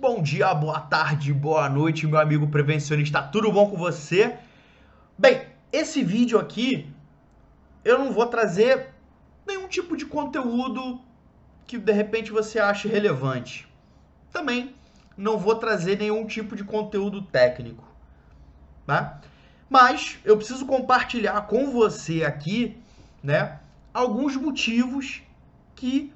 Bom dia, boa tarde, boa noite, meu amigo prevencionista. Tudo bom com você? Bem, esse vídeo aqui eu não vou trazer nenhum tipo de conteúdo que de repente você ache relevante. Também não vou trazer nenhum tipo de conteúdo técnico, tá? Mas eu preciso compartilhar com você aqui, né, alguns motivos que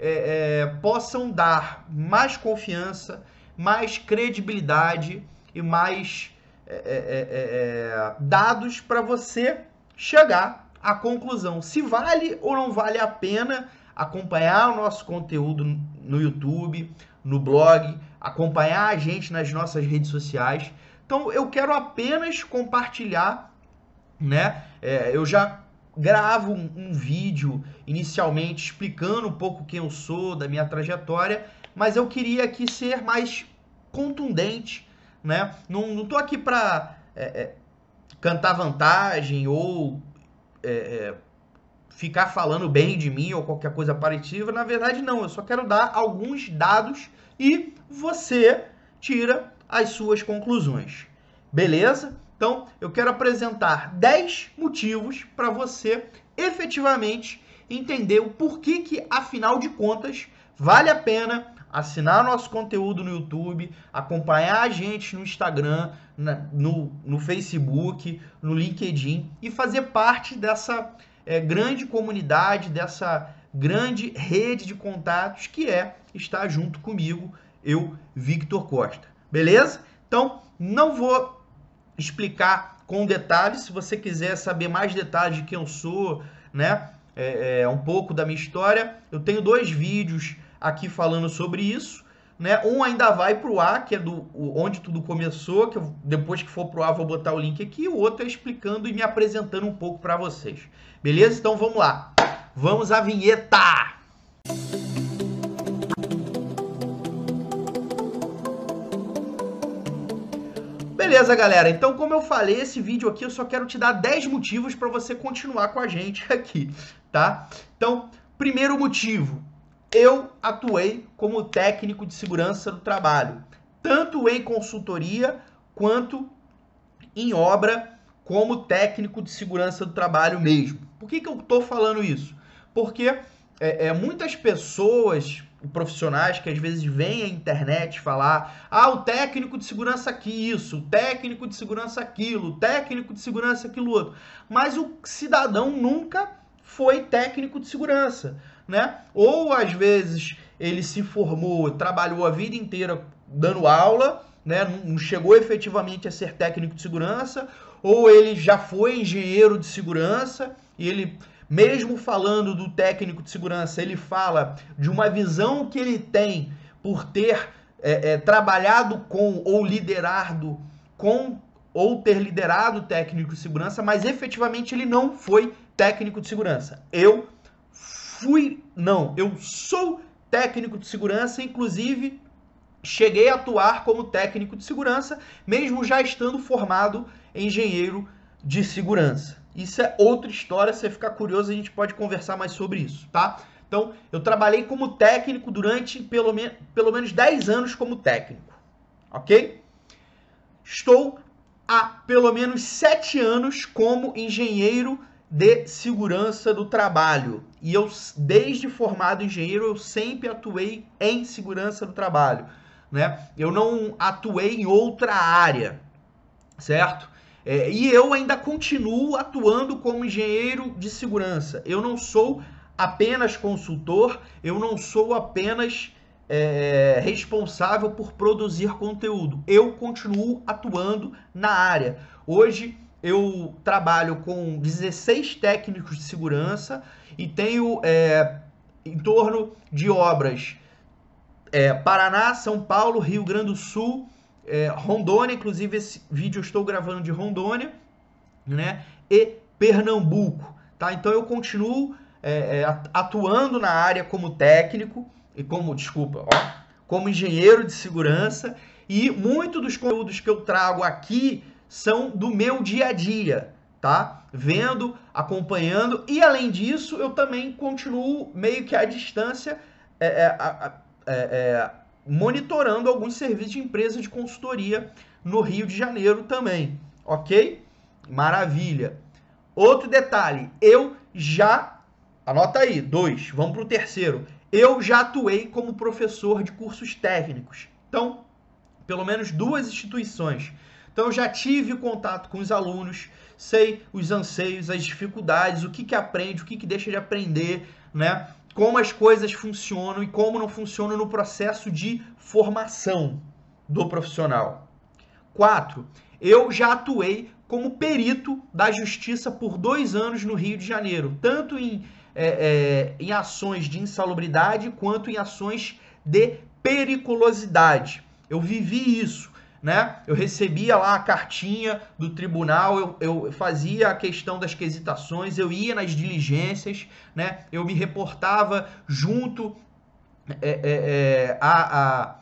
é, é, possam dar mais confiança, mais credibilidade e mais é, é, é, é dados para você chegar à conclusão se vale ou não vale a pena acompanhar o nosso conteúdo no YouTube, no blog, acompanhar a gente nas nossas redes sociais. Então eu quero apenas compartilhar, né? eu já gravo um, um, vídeo inicialmente explicando um pouco quem eu sou, da minha trajetória, mas eu queria aqui ser mais contundente, né? Não, não tô aqui para é, é, cantar vantagem ou é, é, ficar falando bem de mim ou qualquer coisa parecida. Na verdade, não. Eu só quero dar alguns dados e você tira as suas conclusões. Beleza? Então, eu quero apresentar 10 motivos para você efetivamente entender o porquê que, afinal de contas, vale a pena assinar nosso conteúdo no YouTube, acompanhar a gente no Instagram, no, no Facebook, no LinkedIn e fazer parte dessa é, grande comunidade, dessa grande rede de contatos que é estar junto comigo, eu, Victor Costa. Beleza? Então, não vou explicar com detalhes. Se você quiser saber mais detalhes de quem eu sou, né? É, é, um pouco da minha história, eu tenho dois vídeos aqui falando sobre isso. Né? Um ainda vai para o ar, que é do onde tudo começou, que eu, depois que for para o ar vou botar o link aqui. O outro é explicando e me apresentando um pouco para vocês. Beleza? Então vamos lá. Vamos à vinheta! Beleza, galera. Então, como eu falei, esse vídeo aqui eu só quero te dar 10 motivos para você continuar com a gente aqui, tá? Então, primeiro motivo, eu atuei como técnico de segurança do trabalho, tanto em consultoria quanto em obra como técnico de segurança do trabalho mesmo. Por que, que eu estou falando isso? Porque é, é, muitas pessoas profissionais que às vezes vêm à internet falar: ah, o técnico de segurança aqui, isso, o técnico de segurança aquilo, o técnico de segurança aquilo outro. Mas o cidadão nunca foi técnico de segurança, né? Ou às vezes ele se formou, trabalhou a vida inteira dando aula, né? Não chegou efetivamente a ser técnico de segurança, ou ele já foi engenheiro de segurança e ele mesmo falando do técnico de segurança, ele fala de uma visão que ele tem por ter é, é, trabalhado com ou liderado com ou ter liderado técnico de segurança, mas efetivamente ele não foi técnico de segurança. Eu fui, não, eu sou técnico de segurança, inclusive cheguei a atuar como técnico de segurança, mesmo já estando formado engenheiro de segurança. Isso é outra história, se você ficar curioso, a gente pode conversar mais sobre isso, tá? Então, eu trabalhei como técnico durante pelo, me pelo menos 10 anos como técnico, ok? Estou há pelo menos 7 anos como engenheiro de segurança do trabalho. E eu, desde formado engenheiro, eu sempre atuei em segurança do trabalho, né? Eu não atuei em outra área, certo? É, e eu ainda continuo atuando como engenheiro de segurança. Eu não sou apenas consultor, eu não sou apenas é, responsável por produzir conteúdo. Eu continuo atuando na área. Hoje eu trabalho com 16 técnicos de segurança e tenho é, em torno de obras é, Paraná, São Paulo, Rio Grande do Sul é, Rondônia, inclusive esse vídeo eu estou gravando de Rondônia, né? E Pernambuco, tá? Então eu continuo é, é, atuando na área como técnico e como, desculpa, ó, como engenheiro de segurança e muito dos conteúdos que eu trago aqui são do meu dia a dia, tá? Vendo, acompanhando e além disso eu também continuo meio que à distância é, é, é, monitorando alguns serviços de empresa de consultoria no Rio de Janeiro também, ok? Maravilha. Outro detalhe, eu já, anota aí, dois, vamos para o terceiro. Eu já atuei como professor de cursos técnicos. Então, pelo menos duas instituições. Então, eu já tive contato com os alunos, sei os anseios, as dificuldades, o que, que aprende, o que, que deixa de aprender, né? Como as coisas funcionam e como não funcionam no processo de formação do profissional. Quatro, eu já atuei como perito da justiça por dois anos no Rio de Janeiro, tanto em, é, é, em ações de insalubridade quanto em ações de periculosidade. Eu vivi isso né? Eu recebia lá a cartinha do tribunal, eu, eu fazia a questão das quesitações, eu ia nas diligências, né? Eu me reportava junto é, é, é, a, a,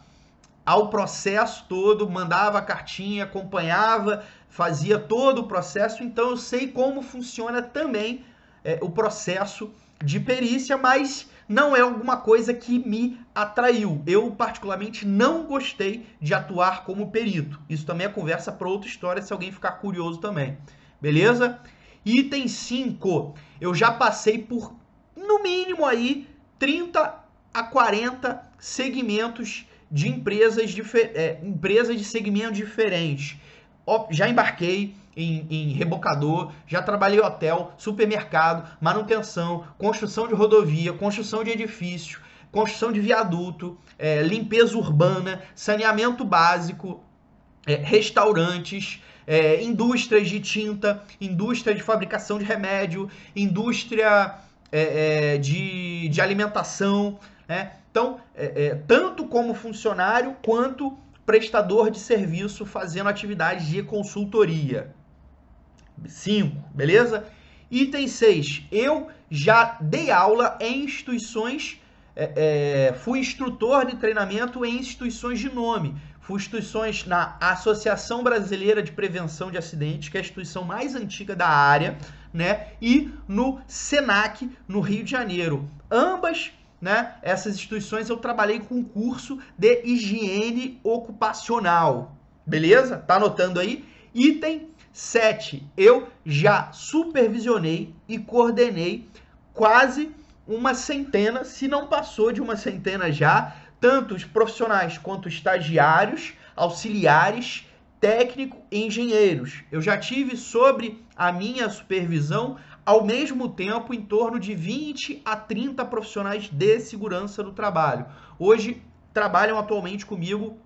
ao processo todo, mandava a cartinha, acompanhava, fazia todo o processo, então eu sei como funciona também é, o processo de perícia, mas não é alguma coisa que me atraiu. Eu, particularmente, não gostei de atuar como perito. Isso também é conversa para outra história, se alguém ficar curioso também. Beleza? Item 5. Eu já passei por, no mínimo, aí 30 a 40 segmentos de empresas, é, empresas de segmentos diferentes. Já embarquei em, em rebocador, já trabalhei hotel, supermercado, manutenção, construção de rodovia, construção de edifício, construção de viaduto, é, limpeza urbana, saneamento básico, é, restaurantes, é, indústrias de tinta, indústria de fabricação de remédio, indústria é, é, de, de alimentação. Né? Então, é, tanto como funcionário quanto prestador de serviço fazendo atividades de consultoria. 5, beleza? Item 6. Eu já dei aula em instituições, é, é, fui instrutor de treinamento em instituições de nome. Fui instituições na Associação Brasileira de Prevenção de Acidentes, que é a instituição mais antiga da área, né? E no SENAC, no Rio de Janeiro. Ambas né, essas instituições eu trabalhei com curso de higiene ocupacional. Beleza? Tá anotando aí? Item 7. Eu já supervisionei e coordenei quase uma centena, se não passou de uma centena já, tanto os profissionais quanto estagiários, auxiliares, técnico e engenheiros. Eu já tive sobre a minha supervisão ao mesmo tempo em torno de 20 a 30 profissionais de segurança do trabalho. Hoje trabalham atualmente comigo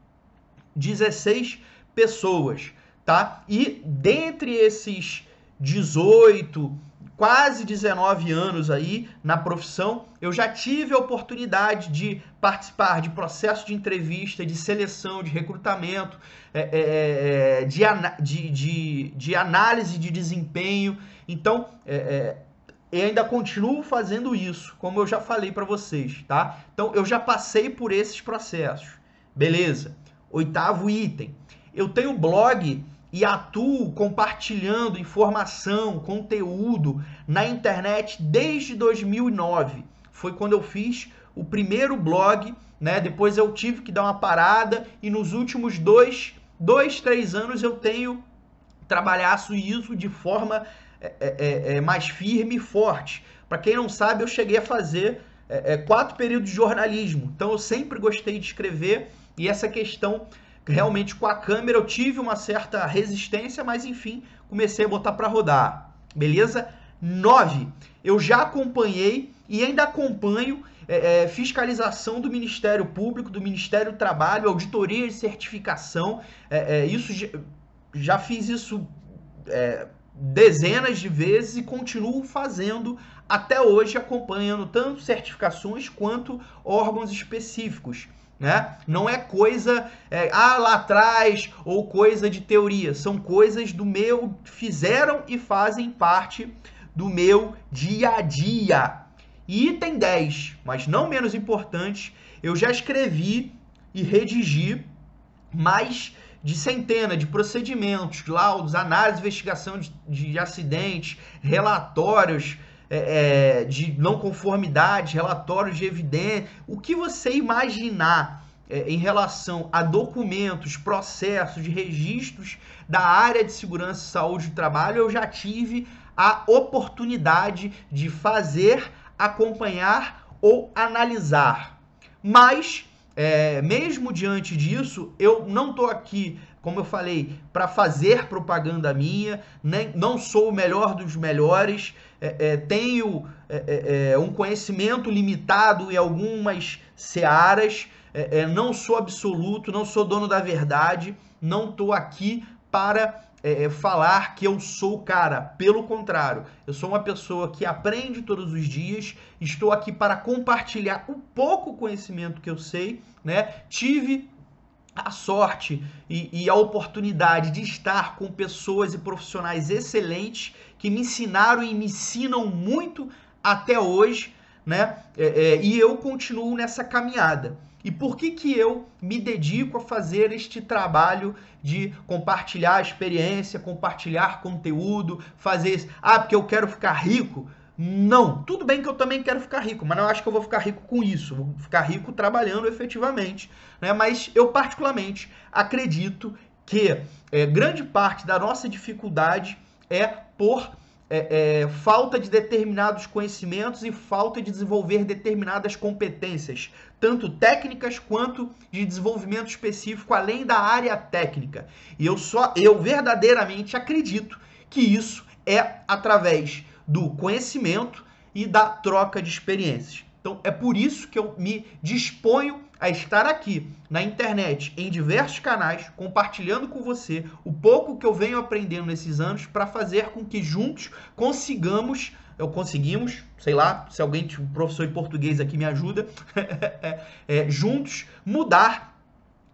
16 pessoas tá? E dentre esses 18, quase 19 anos aí na profissão, eu já tive a oportunidade de participar de processo de entrevista, de seleção, de recrutamento, é, é, é de, de, de, de, análise de desempenho. Então, é, eu ainda continuo fazendo isso, como eu já falei para vocês, tá? Então, eu já passei por esses processos. Beleza. Oitavo item. Eu tenho blog e atuo compartilhando informação, conteúdo na internet desde 2009. Foi quando eu fiz o primeiro blog, né? Depois eu tive que dar uma parada e nos últimos dois, dois três anos eu tenho trabalhado isso de forma é, é, é, é, mais firme e forte. Para quem não sabe, eu cheguei a fazer é, é, quatro períodos de jornalismo. Então eu sempre gostei de escrever e essa questão realmente com a câmera eu tive uma certa resistência, mas enfim, comecei a botar para rodar. Beleza? 9. Eu já acompanhei e ainda acompanho é, é, fiscalização do Ministério Público, do Ministério do Trabalho, auditoria de certificação. É, é isso já, já, fiz isso é, dezenas de vezes e continuo fazendo até hoje, acompanhando tanto certificações quanto órgãos específicos né? Não é coisa é, ah, lá atrás ou coisa de teoria, são coisas do meu fizeram e fazem parte do meu dia a dia. E item 10, mas não menos importante, eu já escrevi e redigi mais de centena de procedimentos, laudos, análise investigação de, de acidentes, relatórios, é, é, de não conformidade, relatórios de evidência, o que você imaginar é, em relação a documentos, processos de registros da área de segurança e saúde do trabalho, eu já tive a oportunidade de fazer, acompanhar ou analisar. Mas, é, mesmo diante disso, eu não estou aqui, como eu falei, para fazer propaganda minha, nem, não sou o melhor dos melhores, é, é, tenho é, é, é, um conhecimento limitado em algumas searas, não sou absoluto, não sou dono da verdade, não estou aqui para é, falar que eu sou o cara. Pelo contrário, eu sou uma pessoa que aprende todos os dias, estou aqui para compartilhar o pouco conhecimento que eu sei, né? Tive a sorte e, e, a oportunidade de estar com pessoas e profissionais excelentes que me ensinaram e me ensinam muito até hoje, né? É, é, e eu continuo nessa caminhada. E por que, que eu me dedico a fazer este trabalho de compartilhar experiência, compartilhar conteúdo, fazer. Ah, porque eu quero ficar rico? Não, tudo bem que eu também quero ficar rico, mas não acho que eu vou ficar rico com isso. Vou ficar rico trabalhando efetivamente. Né? Mas eu, particularmente, acredito que é, grande parte da nossa dificuldade é por é, é, falta de determinados conhecimentos e falta de desenvolver determinadas competências, tanto técnicas quanto de desenvolvimento específico além da área técnica. E eu só eu verdadeiramente acredito que isso é através do conhecimento e da troca de experiências. Então é por isso que eu me disponho a estar aqui na internet, em diversos canais, compartilhando com você o pouco que eu venho aprendendo nesses anos para fazer com que juntos consigamos, eu conseguimos, sei lá, se alguém, um professor de português aqui me ajuda, é, juntos mudar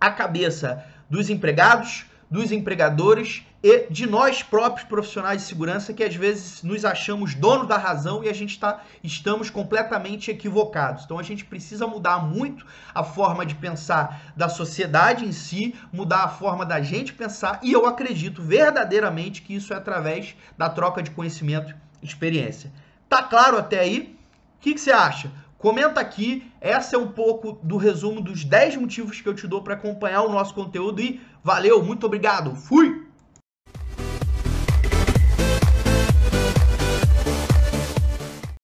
a cabeça dos empregados, dos empregadores e de nós próprios profissionais de segurança que às vezes nos achamos donos da razão e a gente está estamos completamente equivocados. Então a gente precisa mudar muito a forma de pensar da sociedade em si, mudar a forma da gente pensar e eu acredito verdadeiramente que isso é através da troca de conhecimento e experiência. Tá claro até aí? O que, que você acha? Comenta aqui, essa é um pouco do resumo dos 10 motivos que eu te dou para acompanhar o nosso conteúdo e valeu, muito obrigado, fui!